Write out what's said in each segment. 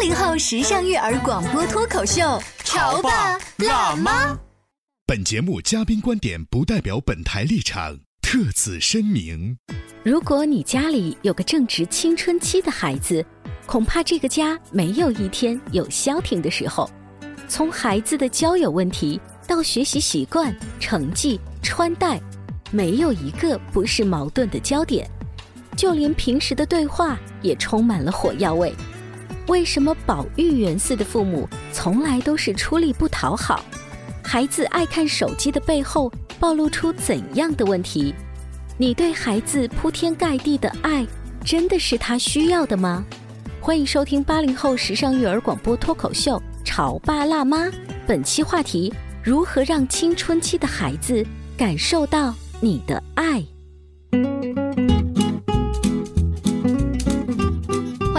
八零后时尚育儿广播脱口秀，潮爸辣妈。本节目嘉宾观点不代表本台立场，特此声明。如果你家里有个正值青春期的孩子，恐怕这个家没有一天有消停的时候。从孩子的交友问题到学习习惯、成绩、穿戴，没有一个不是矛盾的焦点。就连平时的对话也充满了火药味。为什么宝玉园似的父母从来都是出力不讨好？孩子爱看手机的背后暴露出怎样的问题？你对孩子铺天盖地的爱，真的是他需要的吗？欢迎收听八零后时尚育儿广播脱口秀《潮爸辣妈》，本期话题：如何让青春期的孩子感受到你的爱？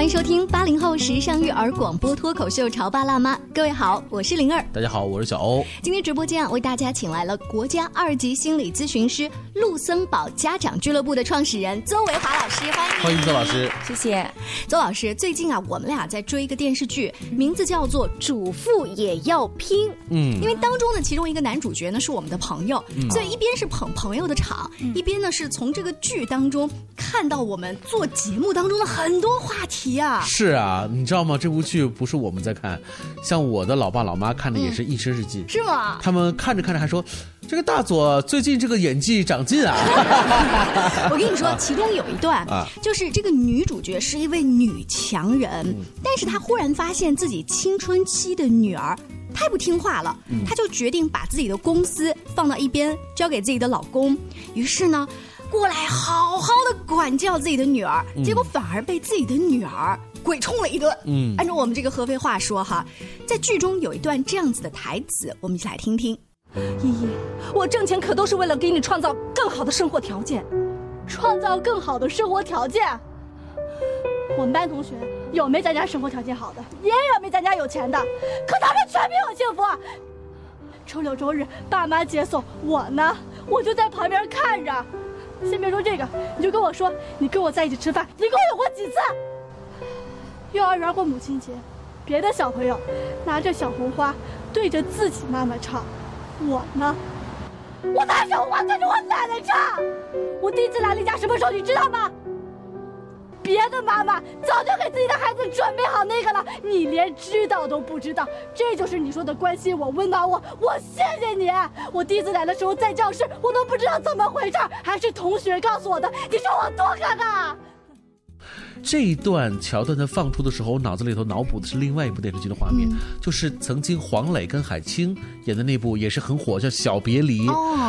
欢迎收听八零后时尚育儿广播脱口秀《潮爸辣妈》，各位好，我是灵儿。大家好，我是小欧。今天直播间啊，为大家请来了国家二级心理咨询师陆森堡家长俱乐部的创始人邹维华老师，欢迎欢迎邹老师，谢谢。邹老师，最近啊，我们俩在追一个电视剧，名字叫做《主妇也要拼》。嗯，因为当中的其中一个男主角呢是我们的朋友，所以一边是捧朋友的场，一边呢是从这个剧当中看到我们做节目当中的很多话题啊。是啊，你知道吗？这部剧不是我们在看，像我的老爸老妈看的也是一身是劲。是吗？他们看着看着还说，这个大佐最近这个演技长进啊。我跟你说，其中有一段啊，就是这个女主角是一位女强人，但是她忽然发现自己青春期的女儿太不听话了，她就决定把自己的公司放到一边，交给自己的老公。于是呢，过来好好的管教自己的女儿，结果反而被自己的女儿。鬼冲了一顿。嗯，按照我们这个合肥话说哈，在剧中有一段这样子的台词，我们一起来听听。依依，我挣钱可都是为了给你创造更好的生活条件，创造更好的生活条件。我们班同学有没咱家生活条件好的，也有没咱家有钱的，可他们全比我幸福。周六周日爸妈接送，我呢，我就在旁边看着。先别说这个，你就跟我说，你跟我在一起吃饭，一共有过几次？幼儿园过母亲节，别的小朋友拿着小红花对着自己妈妈唱，我呢，我拿小红花对着我奶奶唱。我第一次来例假什么时候你知道吗？别的妈妈早就给自己的孩子准备好那个了，你连知道都不知道。这就是你说的关心我、温暖我。我谢谢你。我第一次来的时候在教室，我都不知道怎么回事，还是同学告诉我的。你说我多可爱！这一段桥段在放出的时候，我脑子里头脑补的是另外一部电视剧的画面，就是曾经黄磊跟海清演的那部也是很火，叫《小别离》。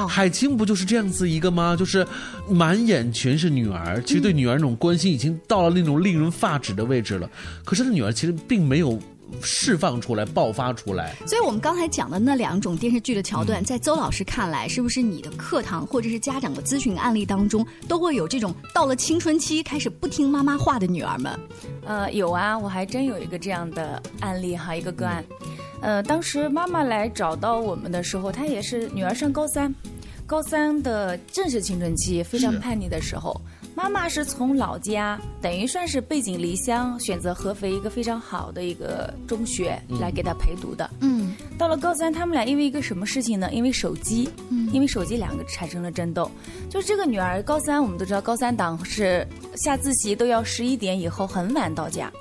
海清不就是这样子一个吗？就是满眼全是女儿，其实对女儿那种关心已经到了那种令人发指的位置了。可是他女儿其实并没有。释放出来，爆发出来。所以，我们刚才讲的那两种电视剧的桥段，在邹老师看来，是不是你的课堂或者是家长的咨询案例当中，都会有这种到了青春期开始不听妈妈话的女儿们？呃，有啊，我还真有一个这样的案例哈，一个个案。呃，当时妈妈来找到我们的时候，她也是女儿上高三，高三的正是青春期，非常叛逆的时候。妈妈是从老家，等于算是背井离乡，选择合肥一个非常好的一个中学来给他陪读的。嗯，到了高三，他们俩因为一个什么事情呢？因为手机，嗯，因为手机两个产生了争斗。就这个女儿高三，我们都知道高三党是下自习都要十一点以后很晚到家。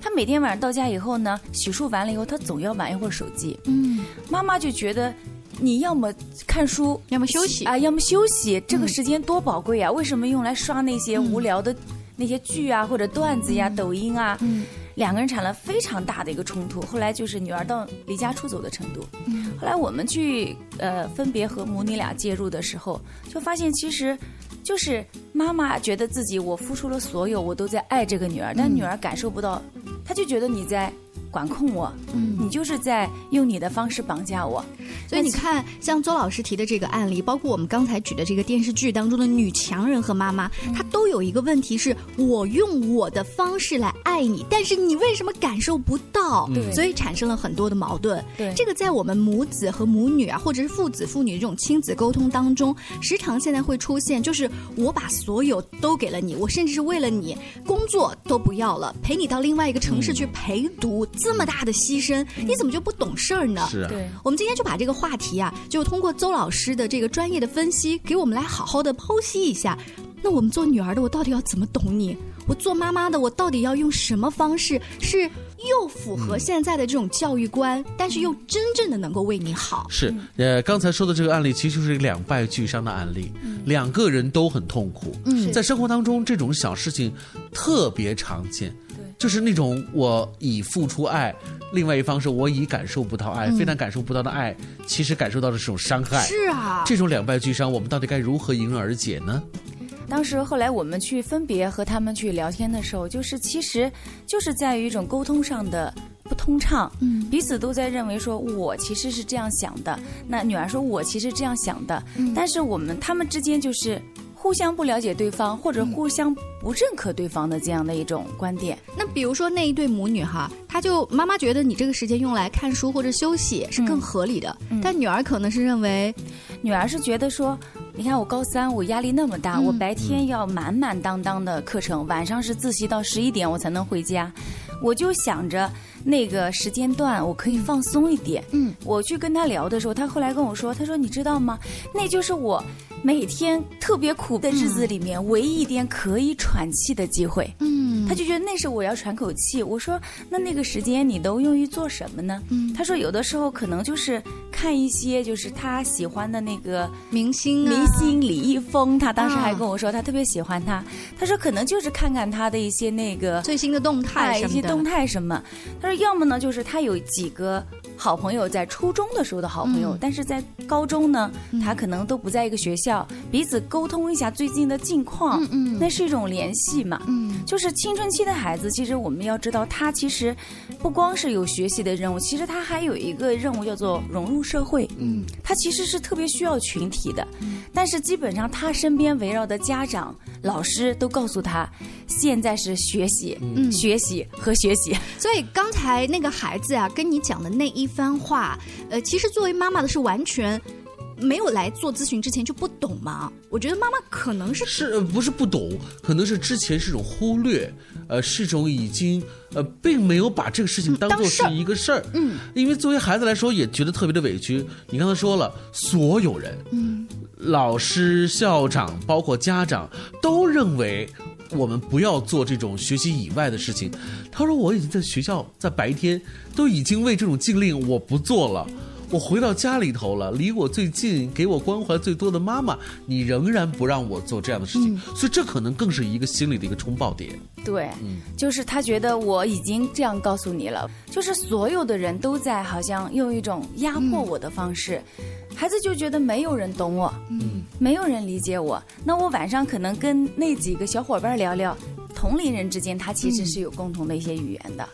她每天晚上到家以后呢，洗漱完了以后，她总要玩一会儿手机。嗯，妈妈就觉得。你要么看书，要么休息啊，要么休息，这个时间多宝贵啊！为什么用来刷那些无聊的那些剧啊，或者段子呀、抖音啊？两个人产了非常大的一个冲突，后来就是女儿到离家出走的程度。后来我们去呃分别和母女俩介入的时候，就发现其实就是妈妈觉得自己我付出了所有，我都在爱这个女儿，但女儿感受不到，她就觉得你在。管控我，嗯，你就是在用你的方式绑架我，所以你看，像周老师提的这个案例，包括我们刚才举的这个电视剧当中的女强人和妈妈，她都有一个问题是：我用我的方式来爱你，但是你为什么感受不到？对，所以产生了很多的矛盾。对，这个在我们母子和母女啊，或者是父子父女这种亲子沟通当中，时常现在会出现，就是我把所有都给了你，我甚至是为了你工作都不要了，陪你到另外一个城市去陪读。这么大的牺牲，你怎么就不懂事儿呢？是啊，对。我们今天就把这个话题啊，就通过邹老师的这个专业的分析，给我们来好好的剖析一下。那我们做女儿的，我到底要怎么懂你？我做妈妈的，我到底要用什么方式，是又符合现在的这种教育观，但是又真正的能够为你好？是，呃，刚才说的这个案例，其实就是一个两败俱伤的案例，两个人都很痛苦。嗯，在生活当中，这种小事情特别常见。就是那种我已付出爱，另外一方是我已感受不到爱，非但感受不到的爱，其实感受到的是种伤害。是啊，这种两败俱伤，我们到底该如何迎刃而解呢？当时后来我们去分别和他们去聊天的时候，就是其实就是在于一种沟通上的不通畅，嗯，彼此都在认为说我其实是这样想的，那女儿说我其实这样想的，但是我们他们之间就是。互相不了解对方，或者互相不认可对方的这样的一种观点。那比如说那一对母女哈，她就妈妈觉得你这个时间用来看书或者休息是更合理的，但女儿可能是认为，女儿是觉得说，你看我高三，我压力那么大，我白天要满满当当的课程，晚上是自习到十一点我才能回家，我就想着那个时间段我可以放松一点。嗯，我去跟他聊的时候，他后来跟我说，他说你知道吗？那就是我。每天特别苦的日子里面，唯一一点可以喘气的机会，嗯，他就觉得那是我要喘口气。我说，那那个时间你都用于做什么呢？嗯，他说有的时候可能就是看一些就是他喜欢的那个明星，明星李易峰，他当时还跟我说他特别喜欢他。他说可能就是看看他的一些那个最新的动态，一些动态什么。他说要么呢就是他有几个好朋友在初中的时候的好朋友，但是在高中呢，他可能都不在一个学校。彼此沟通一下最近的近况，嗯，那是一种联系嘛，嗯，就是青春期的孩子，其实我们要知道，他其实不光是有学习的任务，其实他还有一个任务叫做融入社会，嗯，他其实是特别需要群体的，但是基本上他身边围绕的家长、老师都告诉他，现在是学习，嗯，学习和学习。所以刚才那个孩子啊，跟你讲的那一番话，呃，其实作为妈妈的是完全。没有来做咨询之前就不懂吗？我觉得妈妈可能是是不是不懂，可能是之前是种忽略，呃，是种已经呃，并没有把这个事情当做是一个事儿。嗯，因为作为孩子来说，也觉得特别的委屈。你刚才说了，所有人，嗯，老师、校长，包括家长，都认为我们不要做这种学习以外的事情。他说，我已经在学校，在白天都已经为这种禁令我不做了。我回到家里头了，离我最近、给我关怀最多的妈妈，你仍然不让我做这样的事情，所以这可能更是一个心理的一个冲爆点。对，嗯，就是他觉得我已经这样告诉你了，就是所有的人都在好像用一种压迫我的方式，孩子就觉得没有人懂我，嗯，没有人理解我，那我晚上可能跟那几个小伙伴聊聊。同龄人之间，他其实是有共同的一些语言的。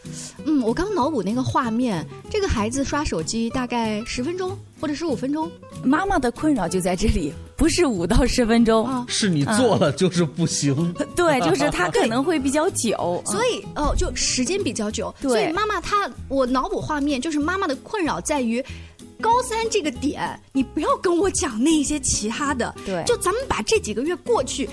嗯，我刚脑补那个画面，这个孩子刷手机大概十分钟或者十五分钟，妈妈的困扰就在这里，不是五到十分钟，啊是你做了就是不行。对，就是他可能会比较久，所以哦，就时间比较久。所以妈妈她，我脑补画面就是妈妈的困扰在于。高三这个点，你不要跟我讲那些其他的，对，就咱们把这几个月过去，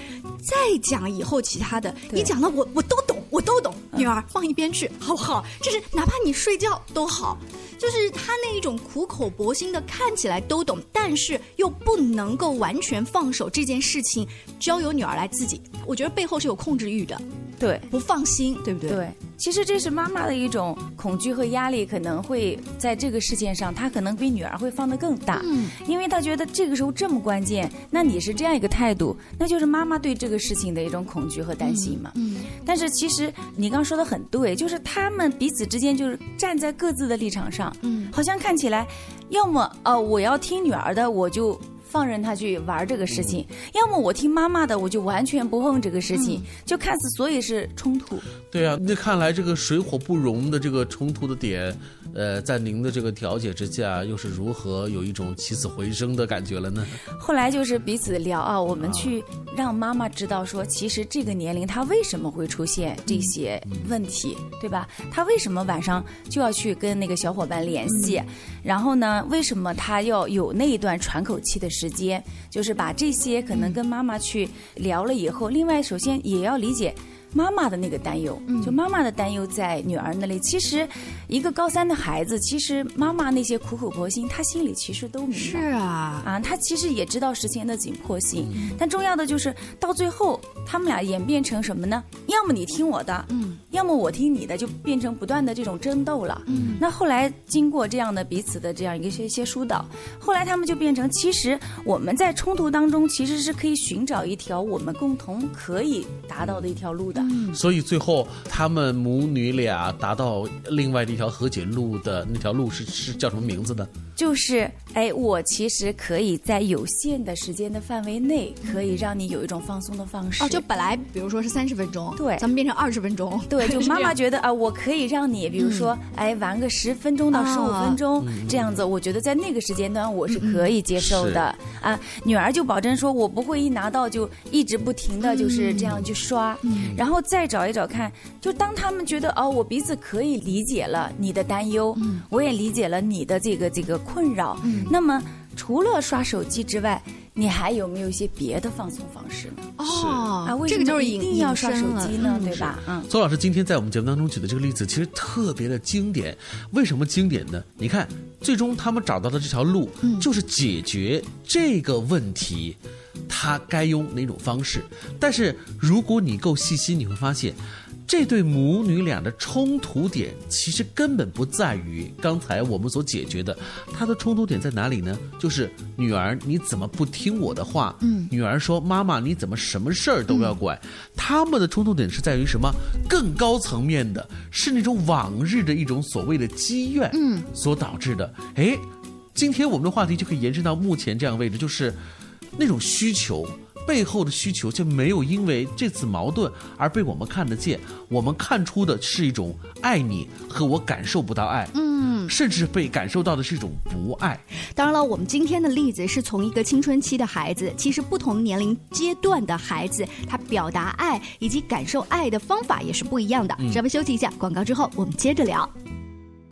再讲以后其他的。你讲的我我都懂，我都懂。女儿放一边去，好不好？就是哪怕你睡觉都好，就是他那一种苦口婆心的，看起来都懂，但是又不能够完全放手这件事情，交由女儿来自己。我觉得背后是有控制欲的。对，不放心，对不对？对，其实这是妈妈的一种恐惧和压力，可能会在这个事件上，她可能比女儿会放得更大，嗯，因为她觉得这个时候这么关键，那你是这样一个态度，那就是妈妈对这个事情的一种恐惧和担心嘛，嗯。但是其实你刚说的很对，就是他们彼此之间就是站在各自的立场上，嗯，好像看起来，要么呃我要听女儿的，我就。放任他去玩这个事情，要么我听妈妈的，我就完全不碰这个事情，就看似所以是冲突。对啊，那看来这个水火不容的这个冲突的点，呃，在您的这个调解之下，又是如何有一种起死回生的感觉了呢？后来就是彼此聊啊，我们去让妈妈知道说，其实这个年龄他为什么会出现这些问题，对吧？他为什么晚上就要去跟那个小伙伴联系？然后呢，为什么他要有那一段喘口气的时？时间就是把这些可能跟妈妈去聊了以后，另外首先也要理解。妈妈的那个担忧，就妈妈的担忧在女儿那里。其实，一个高三的孩子，其实妈妈那些苦口婆心，他心里其实都明白。是啊，啊，他其实也知道时间的紧迫性。但重要的就是到最后，他们俩演变成什么呢？要么你听我的，嗯，要么我听你的，就变成不断的这种争斗了。嗯，那后来经过这样的彼此的这样一个些些疏导，后来他们就变成，其实我们在冲突当中其实是可以寻找一条我们共同可以达到的一条路的。所以最后，他们母女俩达到另外的一条和解路的那条路是是叫什么名字呢？就是，哎，我其实可以在有限的时间的范围内，可以让你有一种放松的方式。哦，就本来比如说是三十分钟，对，咱们变成二十分钟。对，就妈妈觉得啊，我可以让你，比如说，哎，玩个十分钟到十五分钟这样子，我觉得在那个时间段我是可以接受的。啊，女儿就保证说我不会一拿到就一直不停的就是这样去刷，然后再找一找看，就当他们觉得哦，我彼此可以理解了你的担忧，我也理解了你的这个这个。困扰。嗯，那么除了刷手机之外，你还有没有一些别的放松方式呢？哦，啊，这个就是一定要刷手机呢，对吧？嗯，邹老师今天在我们节目当中举的这个例子，其实特别的经典。为什么经典呢？你看，最终他们找到的这条路，就是解决这个问题，他该用哪种方式？但是如果你够细心，你会发现。这对母女俩的冲突点其实根本不在于刚才我们所解决的，她的冲突点在哪里呢？就是女儿你怎么不听我的话？嗯，女儿说妈妈你怎么什么事儿都要管？他们的冲突点是在于什么？更高层面的是那种往日的一种所谓的积怨，嗯，所导致的。哎，今天我们的话题就可以延伸到目前这样位置，就是那种需求。背后的需求却没有因为这次矛盾而被我们看得见，我们看出的是一种爱你和我感受不到爱，嗯，甚至被感受到的是一种不爱。当然了，我们今天的例子是从一个青春期的孩子，其实不同年龄阶段的孩子，他表达爱以及感受爱的方法也是不一样的。稍微休息一下，广告之后我们接着聊。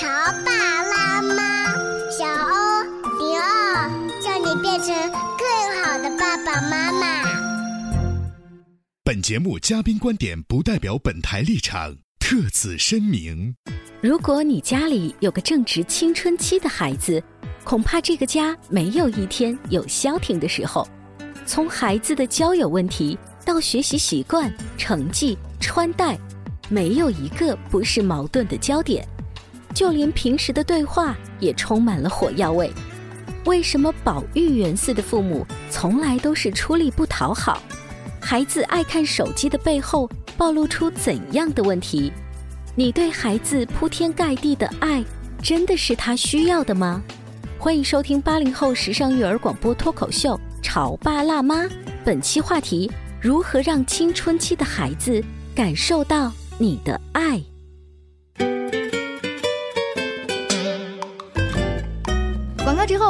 潮爸辣妈》，小欧零二，叫你变成更好的爸爸妈妈。本节目嘉宾观点不代表本台立场，特此声明。如果你家里有个正值青春期的孩子，恐怕这个家没有一天有消停的时候。从孩子的交友问题到学习习惯、成绩、穿戴。没有一个不是矛盾的焦点，就连平时的对话也充满了火药味。为什么宝玉园似的父母从来都是出力不讨好？孩子爱看手机的背后暴露出怎样的问题？你对孩子铺天盖地的爱，真的是他需要的吗？欢迎收听八零后时尚育儿广播脱口秀《潮爸辣妈》，本期话题：如何让青春期的孩子感受到你的爱？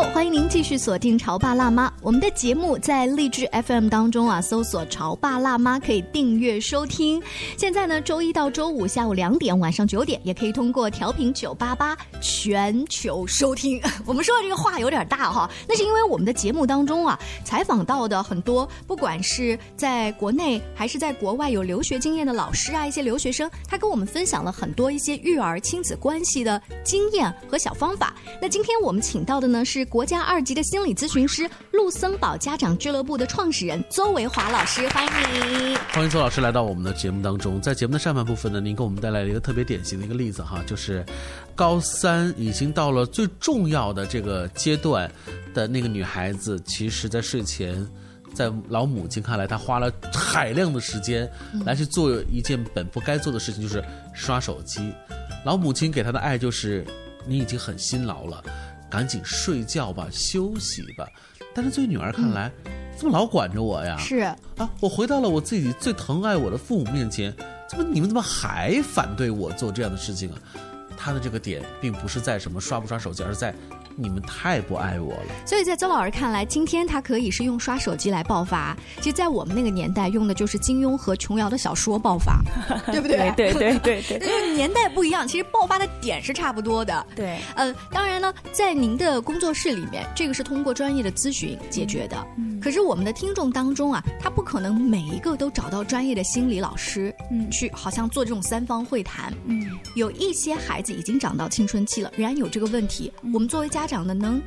欢迎您继续锁定《潮爸辣妈》。我们的节目在荔枝 FM 当中啊，搜索“潮爸辣妈”可以订阅收听。现在呢，周一到周五下午两点、晚上九点，也可以通过调频九八八全球收听。我们说的这个话有点大哈，那是因为我们的节目当中啊，采访到的很多，不管是在国内还是在国外有留学经验的老师啊，一些留学生，他跟我们分享了很多一些育儿亲子关系的经验和小方法。那今天我们请到的呢，是国家二级的心理咨询师陆森堡家长俱乐部的创始人邹维华老师，欢迎你！欢迎邹老师来到我们的节目当中。在节目的上半部分呢，您给我们带来了一个特别典型的一个例子哈，就是高三已经到了最重要的这个阶段的那个女孩子，其实在睡前，在老母亲看来，她花了海量的时间来去做一件本不该做的事情，就是刷手机。老母亲给她的爱就是，你已经很辛劳了。赶紧睡觉吧，休息吧。但是，对女儿看来，嗯、怎么老管着我呀？是啊，我回到了我自己最疼爱我的父母面前，怎么你们怎么还反对我做这样的事情啊？他的这个点并不是在什么刷不刷手机，而是在你们太不爱我了。所以在邹老师看来，今天他可以是用刷手机来爆发。其实，在我们那个年代，用的就是金庸和琼瑶的小说爆发，对不对？对对对对对，年代不一样，其实爆发的点是差不多的。对，呃，当然呢，在您的工作室里面，这个是通过专业的咨询解决的。嗯，可是我们的听众当中啊，他不可能每一个都找到专业的心理老师，嗯，去好像做这种三方会谈。嗯，有一些孩子已经长到青春期了，仍然有这个问题。我们作为家长的，能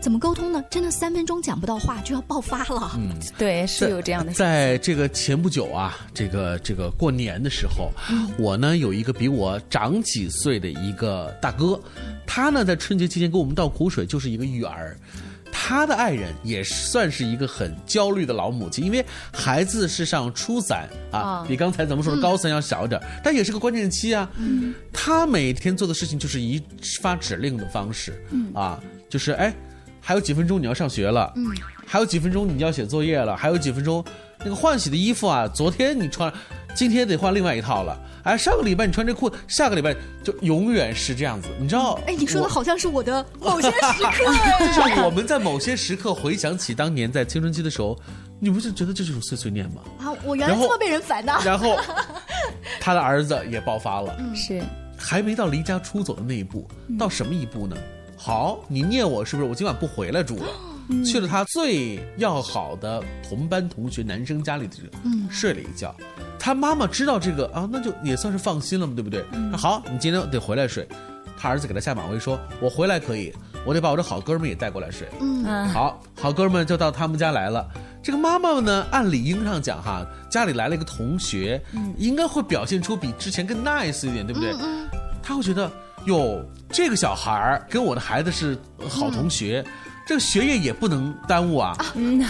怎么沟通呢？真的三分钟讲不到话就要爆发了。嗯，对，是有这样的。在这个前不久啊，这个这个过年的时候，嗯、我呢有一个比我长几岁的一个大哥，他呢在春节期间给我们倒苦水，就是一个育儿。他的爱人也算是一个很焦虑的老母亲，因为孩子是上初三啊，比刚才咱们说的高三要小一点，嗯、但也是个关键期啊。嗯、他每天做的事情就是以发指令的方式，嗯、啊，就是哎，还有几分钟你要上学了，嗯，还有几分钟你要写作业了，还有几分钟那个换洗的衣服啊，昨天你穿，今天得换另外一套了。哎，上个礼拜你穿这裤，下个礼拜就永远是这样子，你知道？哎，你说的好像是我的 某些时刻，就是我们在某些时刻回想起当年在青春期的时候，你不是觉得这是种碎碎念吗？啊，我原来这么被人烦的。然后 他的儿子也爆发了，嗯，是还没到离家出走的那一步，到什么一步呢？好，你念我是不是？我今晚不回来住了。去了他最要好的同班同学男生家里头，嗯，睡了一觉。他妈妈知道这个啊，那就也算是放心了嘛，对不对？嗯、好，你今天得回来睡。他儿子给他下马威说：“我回来可以，我得把我的好哥们也带过来睡。”嗯，好好哥们就到他们家来了。这个妈妈呢，按理应上讲哈，家里来了一个同学，嗯、应该会表现出比之前更 nice 一点，对不对？嗯，他会觉得哟，这个小孩儿跟我的孩子是好同学。嗯这个学业也不能耽误啊！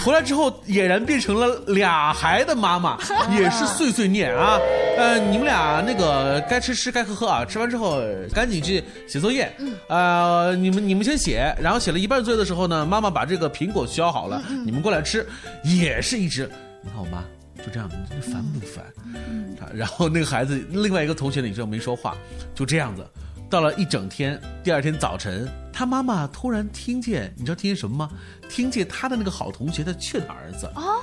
回来之后俨然变成了俩孩的妈妈，也是碎碎念啊。呃，你们俩那个该吃吃，该喝喝啊。吃完之后赶紧去写作业。呃，你们你们先写，然后写了一半作业的时候呢，妈妈把这个苹果削好了，你们过来吃。也是一直，你看我妈就这样，你烦不烦？然后那个孩子另外一个同学呢，你知道没说话，就这样子。到了一整天，第二天早晨，他妈妈突然听见，你知道听见什么吗？听见他的那个好同学在劝他儿子啊！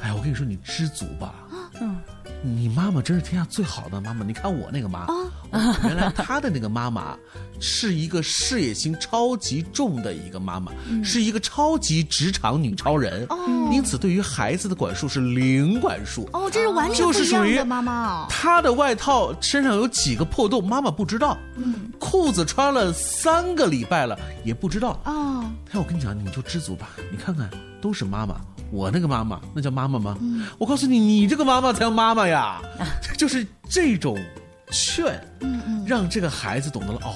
哎，我跟你说，你知足吧。嗯，你妈妈真是天下最好的妈妈。你看我那个妈，啊、原来他的那个妈妈是一个事业心超级重的一个妈妈，嗯、是一个超级职场女超人。哦，因此对于孩子的管束是零管束。哦，这是完全不一样的妈妈。她的外套身上有几个破洞，妈妈不知道。嗯，裤子穿了三个礼拜了也不知道。哦，哎，我跟你讲，你就知足吧。你看看，都是妈妈。我那个妈妈，那叫妈妈吗？嗯、我告诉你，你这个妈妈才叫妈妈呀！啊、就是这种劝，嗯嗯，让这个孩子懂得了哦，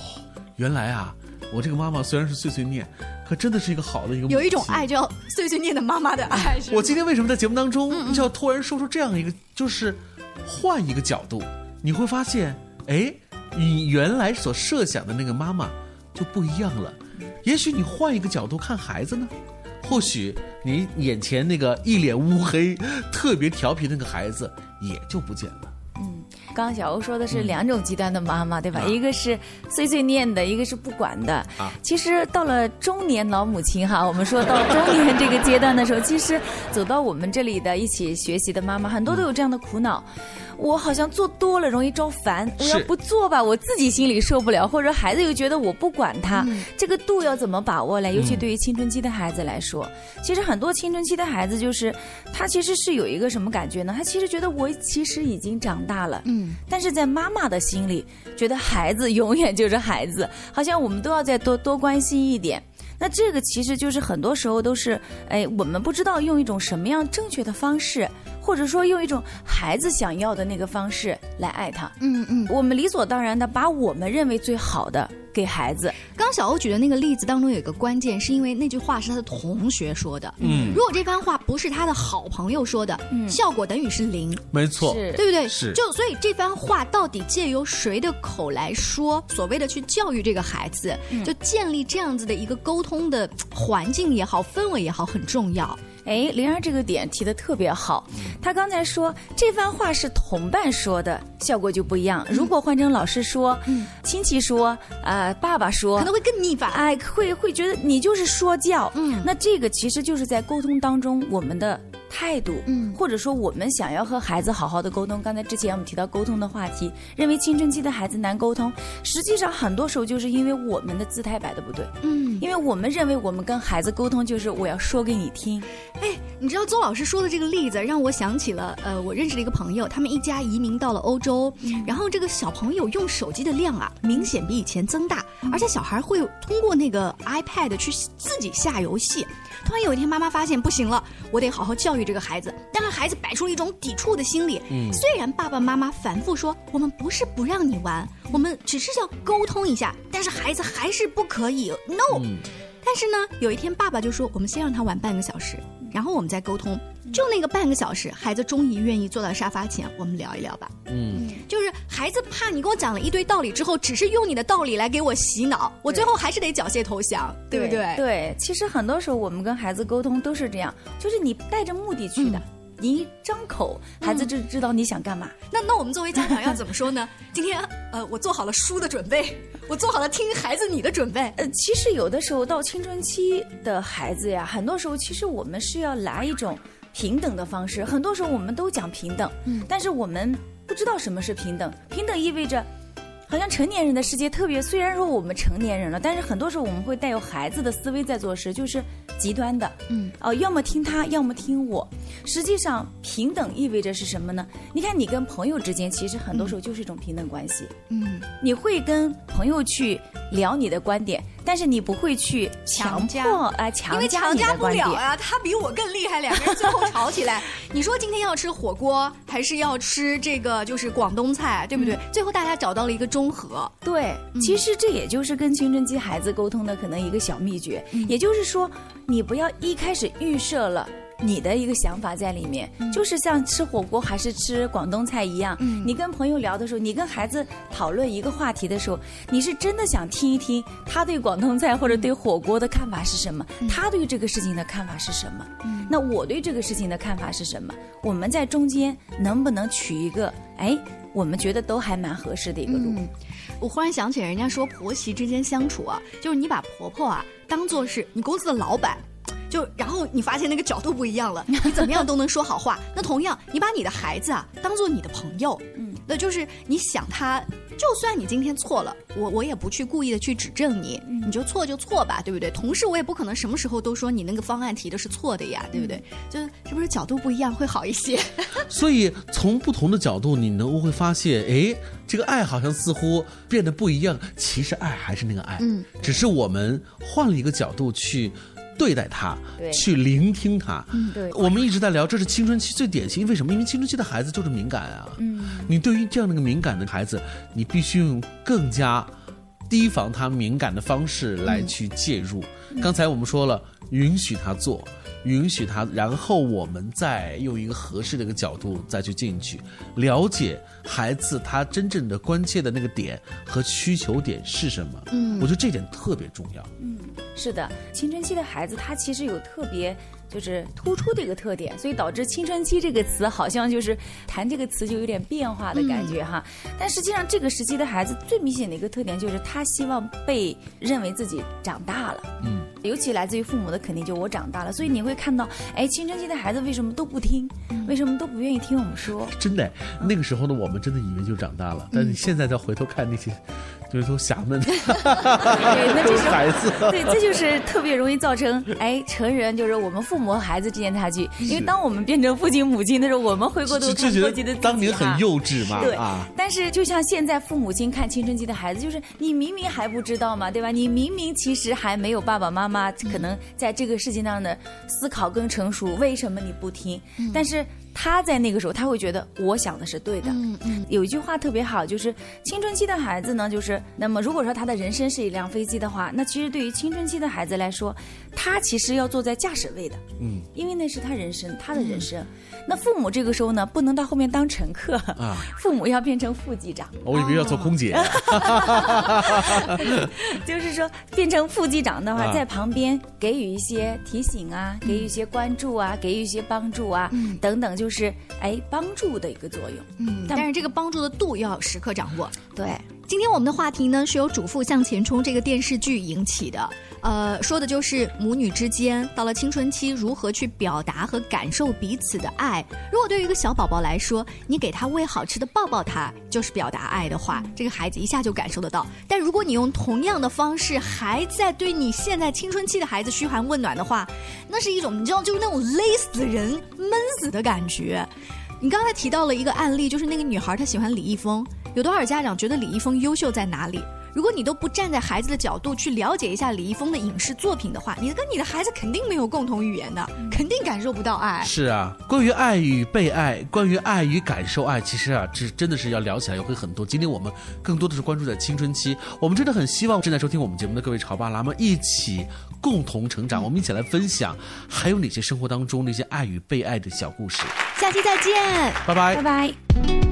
原来啊，我这个妈妈虽然是碎碎念，可真的是一个好的一个。有一种爱叫碎碎念的妈妈的爱。我今天为什么在节目当中就要突然说出这样一个，就是换一个角度，你会发现，哎，你原来所设想的那个妈妈就不一样了。也许你换一个角度看孩子呢，或许你眼前那个一脸乌黑、特别调皮那个孩子也就不见了。刚刚小欧说的是两种极端的妈妈，对吧？一个是碎碎念的，一个是不管的。啊，其实到了中年老母亲哈，我们说到中年这个阶段的时候，其实走到我们这里的一起学习的妈妈，很多都有这样的苦恼。我好像做多了容易招烦，我要不做吧，我自己心里受不了，或者孩子又觉得我不管他，这个度要怎么把握嘞？尤其对于青春期的孩子来说，其实很多青春期的孩子就是他其实是有一个什么感觉呢？他其实觉得我其实已经长大了，嗯，但是在妈妈的心里，觉得孩子永远就是孩子，好像我们都要再多多关心一点。那这个其实就是很多时候都是，哎，我们不知道用一种什么样正确的方式。或者说用一种孩子想要的那个方式来爱他，嗯嗯，我们理所当然的把我们认为最好的给孩子。刚刚小欧举的那个例子当中有一个关键，是因为那句话是他的同学说的，嗯，如果这番话不是他的好朋友说的，嗯，效果等于是零，没错，对不对？是，就所以这番话到底借由谁的口来说，所谓的去教育这个孩子，就建立这样子的一个沟通的环境也好，氛围也好，很重要。哎，灵儿这个点提的特别好。他刚才说这番话是同伴说的，效果就不一样。如果换成老师说、嗯亲戚说、啊爸爸说，可能会更逆反。哎，会会觉得你就是说教。嗯，那这个其实就是在沟通当中我们的。态度，嗯，或者说我们想要和孩子好好的沟通。刚才之前我们提到沟通的话题，认为青春期的孩子难沟通，实际上很多时候就是因为我们的姿态摆的不对，嗯，因为我们认为我们跟孩子沟通就是我要说给你听。哎，你知道邹老师说的这个例子让我想起了，呃，我认识的一个朋友，他们一家移民到了欧洲，然后这个小朋友用手机的量啊，明显比以前增大，而且小孩会通过那个 iPad 去自己下游戏。突然有一天，妈妈发现不行了，我得好好教育这个孩子。但是孩子摆出了一种抵触的心理。嗯，虽然爸爸妈妈反复说我们不是不让你玩，我们只是要沟通一下，但是孩子还是不可以。No。但是呢，有一天爸爸就说我们先让他玩半个小时，然后我们再沟通。就那个半个小时，孩子终于愿意坐到沙发前，我们聊一聊吧。嗯，就是孩子怕你跟我讲了一堆道理之后，只是用你的道理来给我洗脑，我最后还是得缴械投降，对不对？对，其实很多时候我们跟孩子沟通都是这样，就是你带着目的去的，你一张口，孩子就知道你想干嘛。那那我们作为家长 要怎么说呢？今天呃，我做好了书的准备，我做好了听孩子你的准备。呃，其实有的时候到青春期的孩子呀，很多时候其实我们是要来一种。平等的方式，很多时候我们都讲平等，嗯，但是我们不知道什么是平等。平等意味着，好像成年人的世界特别。虽然说我们成年人了，但是很多时候我们会带有孩子的思维在做事，就是极端的，嗯，哦，要么听他，要么听我。实际上，平等意味着是什么呢？你看，你跟朋友之间，其实很多时候就是一种平等关系，嗯，你会跟朋友去聊你的观点。但是你不会去强迫啊，强加加不了啊，他比我更厉害，两个人最后吵起来。你说今天要吃火锅，还是要吃这个就是广东菜，对不对？最后大家找到了一个中和。对，其实这也就是跟青春期孩子沟通的可能一个小秘诀，也就是说，你不要一开始预设了。你的一个想法在里面，就是像吃火锅还是吃广东菜一样。你跟朋友聊的时候，你跟孩子讨论一个话题的时候，你是真的想听一听他对广东菜或者对火锅的看法是什么，他对这个事情的看法是什么？那我对这个事情的看法是什么？我们在中间能不能取一个哎，我们觉得都还蛮合适的一个路？我忽然想起人家说婆媳之间相处啊，就是你把婆婆啊当做是你公司的老板。就然后你发现那个角度不一样了，你怎么样都能说好话。那同样，你把你的孩子啊当做你的朋友，嗯，那就是你想他，就算你今天错了，我我也不去故意的去指正你，你就错就错吧，对不对？同时，我也不可能什么时候都说你那个方案提的是错的呀，对不对？就是是不是角度不一样会好一些？所以从不同的角度，你能会发现，哎，这个爱好像似乎变得不一样。其实爱还是那个爱，嗯，只是我们换了一个角度去。对待他，去聆听他。对，我们一直在聊，这是青春期最典型。为什么？因为青春期的孩子就是敏感啊。嗯，你对于这样的一个敏感的孩子，你必须用更加提防他敏感的方式来去介入。刚才我们说了，允许他做。允许他，然后我们再用一个合适的一个角度再去进去，了解孩子他真正的关切的那个点和需求点是什么。嗯，我觉得这点特别重要。嗯，是的，青春期的孩子他其实有特别。就是突出的一个特点，所以导致青春期这个词好像就是谈这个词就有点变化的感觉哈。但实际上，这个时期的孩子最明显的一个特点就是他希望被认为自己长大了。嗯，尤其来自于父母的肯定，就我长大了。所以你会看到，哎，青春期的孩子为什么都不听？为什么都不愿意听我们说？真的，那个时候呢，我们真的以为就长大了，但是你现在再回头看那些。就是说侠们，对，那就是孩子，对，这就是特别容易造成哎成人就是我们父母和孩子之间差距，因为当我们变成父亲母亲的时候，我们回过头看过去的当年很幼稚嘛，对啊。但是就像现在父母亲看青春期的孩子，就是你明明还不知道嘛，对吧？你明明其实还没有爸爸妈妈可能在这个事情上的思考更成熟，为什么你不听？但是。他在那个时候，他会觉得我想的是对的。嗯嗯，有一句话特别好，就是青春期的孩子呢，就是那么如果说他的人生是一辆飞机的话，那其实对于青春期的孩子来说，他其实要坐在驾驶位的。嗯，因为那是他人生，他的人生。那父母这个时候呢，不能到后面当乘客啊，父母要变成副机长。我以为要做空姐。就是说，变成副机长的话，在旁边给予一些提醒啊，给予一些关注啊，给予一些帮助啊，等等。就是哎，帮助的一个作用。嗯，但是这个帮助的度要时刻掌握。对，今天我们的话题呢是由《主妇向前冲》这个电视剧引起的。呃，说的就是母女之间到了青春期如何去表达和感受彼此的爱。如果对于一个小宝宝来说，你给他喂好吃的抱抱他就是表达爱的话，这个孩子一下就感受得到。但如果你用同样的方式还在对你现在青春期的孩子嘘寒问暖的话，那是一种你知道就是那种勒死人、闷死的感觉。你刚才提到了一个案例，就是那个女孩她喜欢李易峰，有多少家长觉得李易峰优秀在哪里？如果你都不站在孩子的角度去了解一下李易峰的影视作品的话，你跟你的孩子肯定没有共同语言的，肯定感受不到爱。是啊，关于爱与被爱，关于爱与感受爱，其实啊，这真的是要聊起来也会很多。今天我们更多的是关注在青春期，我们真的很希望正在收听我们节目的各位潮爸辣妈一起共同成长，我们一起来分享还有哪些生活当中那些爱与被爱的小故事。下期再见，拜拜，拜拜。